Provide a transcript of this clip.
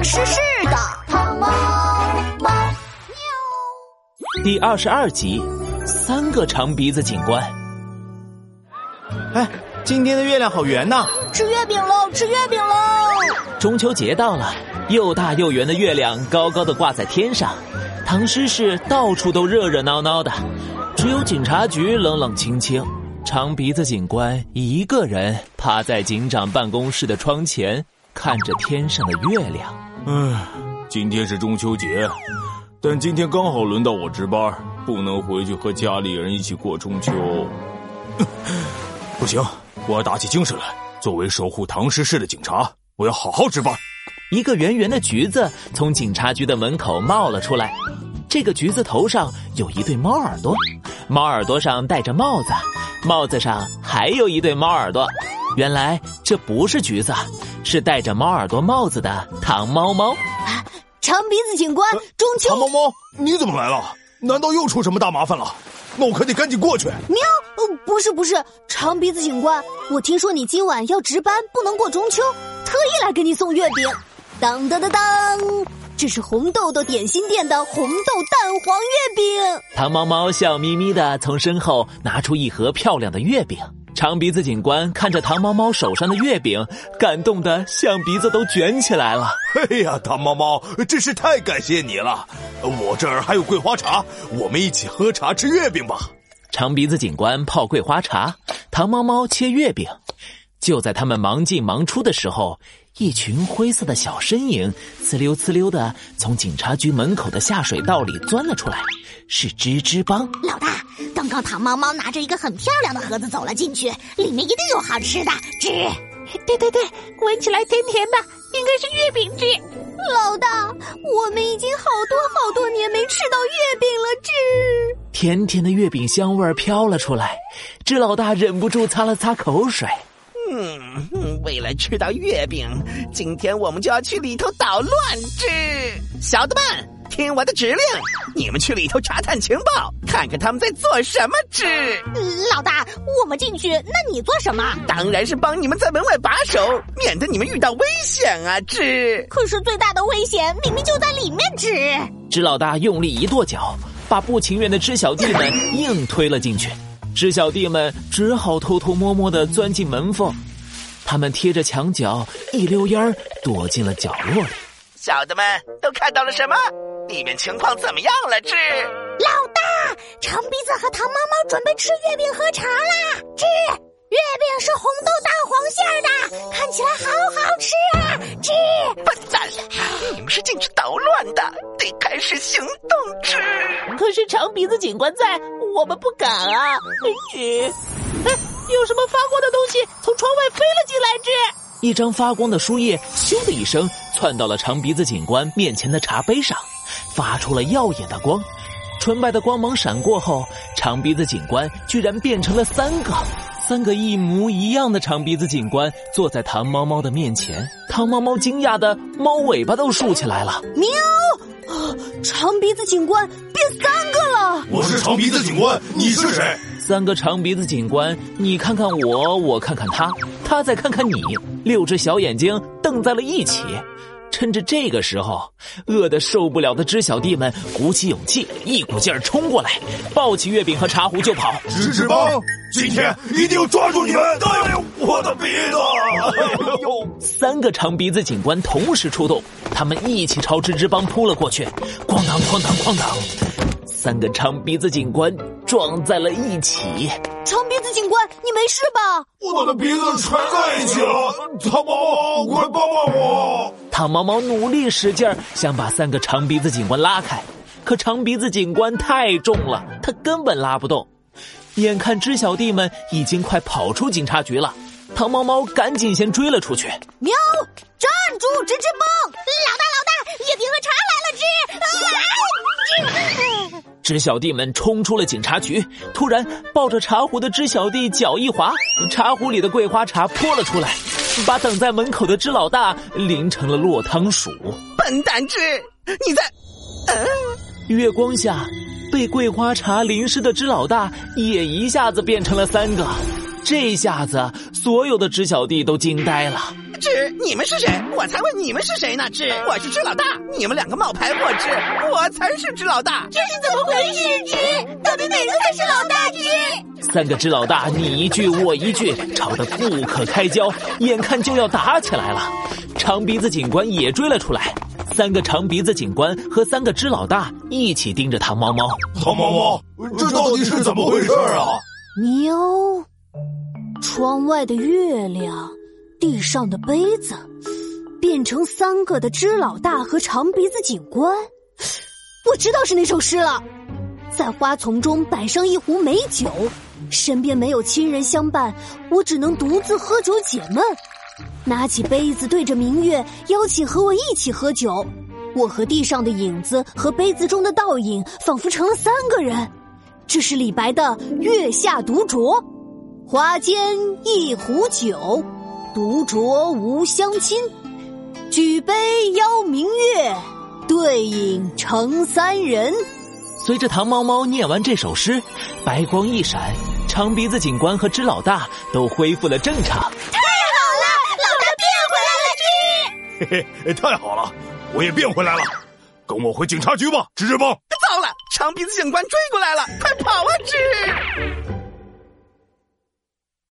唐诗诗的汤猫猫喵。第二十二集，三个长鼻子警官。哎，今天的月亮好圆呐！吃月饼喽，吃月饼喽！中秋节到了，又大又圆的月亮高高的挂在天上，唐诗诗到处都热热闹闹的，只有警察局冷冷清清。长鼻子警官一个人趴在警长办公室的窗前，看着天上的月亮。唉，今天是中秋节，但今天刚好轮到我值班，不能回去和家里人一起过中秋。不行，我要打起精神来。作为守护唐诗市的警察，我要好好值班。一个圆圆的橘子从警察局的门口冒了出来，这个橘子头上有一对猫耳朵，猫耳朵上戴着帽子。帽子上还有一对猫耳朵，原来这不是橘子，是戴着猫耳朵帽子的糖猫猫。长鼻子警官，中秋。糖猫猫，你怎么来了？难道又出什么大麻烦了？那我可得赶紧过去。喵，不是不是，长鼻子警官，我听说你今晚要值班，不能过中秋，特意来给你送月饼。当当当当。这是红豆豆点心店的红豆蛋黄月饼。糖猫猫笑眯眯的从身后拿出一盒漂亮的月饼。长鼻子警官看着糖猫猫手上的月饼，感动的象鼻子都卷起来了。哎呀，糖猫猫，真是太感谢你了！我这儿还有桂花茶，我们一起喝茶吃月饼吧。长鼻子警官泡桂花茶，糖猫猫切月饼。就在他们忙进忙出的时候。一群灰色的小身影，呲溜呲溜的从警察局门口的下水道里钻了出来，是吱吱帮老大。刚刚糖猫猫拿着一个很漂亮的盒子走了进去，里面一定有好吃的。吱，对对对，闻起来甜甜的，应该是月饼汁。老大，我们已经好多好多年没吃到月饼了。吱，甜甜的月饼香味飘了出来，吱老大忍不住擦了擦口水。嗯，为了吃到月饼，今天我们就要去里头捣乱。之小的们，听我的指令，你们去里头查探情报，看看他们在做什么。之老大，我们进去，那你做什么？当然是帮你们在门外把守，免得你们遇到危险啊。之可是最大的危险明明就在里面。之知老大用力一跺脚，把不情愿的知小弟们硬推了进去。知小弟们只好偷偷摸摸的钻进门缝，他们贴着墙角一溜烟儿躲进了角落里。小的们都看到了什么？里面情况怎么样了？智老大，长鼻子和糖猫猫准备吃月饼喝茶啦！智月饼是红豆蛋黄馅的，看起来好好吃啊！智笨蛋，你们是进去捣乱的，得开始行动！智可是长鼻子警官在。我们不敢啊！吱，哎，有什么发光的东西从窗外飞了进来？吱，一张发光的书页咻的一声窜到了长鼻子警官面前的茶杯上，发出了耀眼的光。纯白的光芒闪过后，长鼻子警官居然变成了三个，三个一模一样的长鼻子警官坐在唐猫猫的面前。唐猫猫惊讶的猫尾巴都竖起来了。喵！长鼻子警官变三个了！我是长鼻子警官，你是谁？三个长鼻子警官，你看看我，我看看他，他再看看你，六只小眼睛瞪在了一起。趁着这个时候，饿得受不了的知小弟们鼓起勇气，一股劲儿冲过来，抱起月饼和茶壶就跑。知识帮，今天一定要抓住你们！哎呦，我的鼻子！哎呦，三个长鼻子警官同时出动，他们一起朝吱吱帮扑了过去，哐当哐当哐当。三个长鼻子警官撞在了一起。长鼻子警官，你没事吧？我的鼻子全在一起了，糖猫猫，快帮帮我！糖猫猫努力使劲儿，想把三个长鼻子警官拉开，可长鼻子警官太重了，他根本拉不动。眼看知小弟们已经快跑出警察局了，糖猫猫赶紧先追了出去。喵！站住！吱吱蹦！老大，老大，月饼和茶来了！吱！知小弟们冲出了警察局，突然抱着茶壶的知小弟脚一滑，茶壶里的桂花茶泼了出来，把等在门口的知老大淋成了落汤鼠。笨蛋知，你在……嗯，月光下，被桂花茶淋湿的知老大也一下子变成了三个。这下子，所有的知小弟都惊呆了。吱，你们是谁？我才问你们是谁呢？吱，我是吱老大，你们两个冒牌货，吱，我才是吱老大。这是怎么回事？吱，到底哪个才是老大？吱，三个吱老大你一句我一句，吵得不可开交，眼看就要打起来了。长鼻子警官也追了出来，三个长鼻子警官和三个支老大一起盯着唐猫猫。唐猫猫，这到底是怎么回事啊？喵！窗外的月亮，地上的杯子，变成三个的支老大和长鼻子警官。我知道是哪首诗了，在花丛中摆上一壶美酒，身边没有亲人相伴，我只能独自喝酒解闷。拿起杯子，对着明月，邀请和我一起喝酒。我和地上的影子和杯子中的倒影，仿佛成了三个人。这是李白的《月下独酌》：“花间一壶酒，独酌无相亲。举杯邀明月，对影成三人。”随着唐猫猫念完这首诗，白光一闪，长鼻子警官和芝老大都恢复了正常。太好了，老大变回来了嘿嘿，太好了，我也变回来了，跟我回警察局吧，吱吱猫。糟了，长鼻子警官追过来了，快跑啊，吱！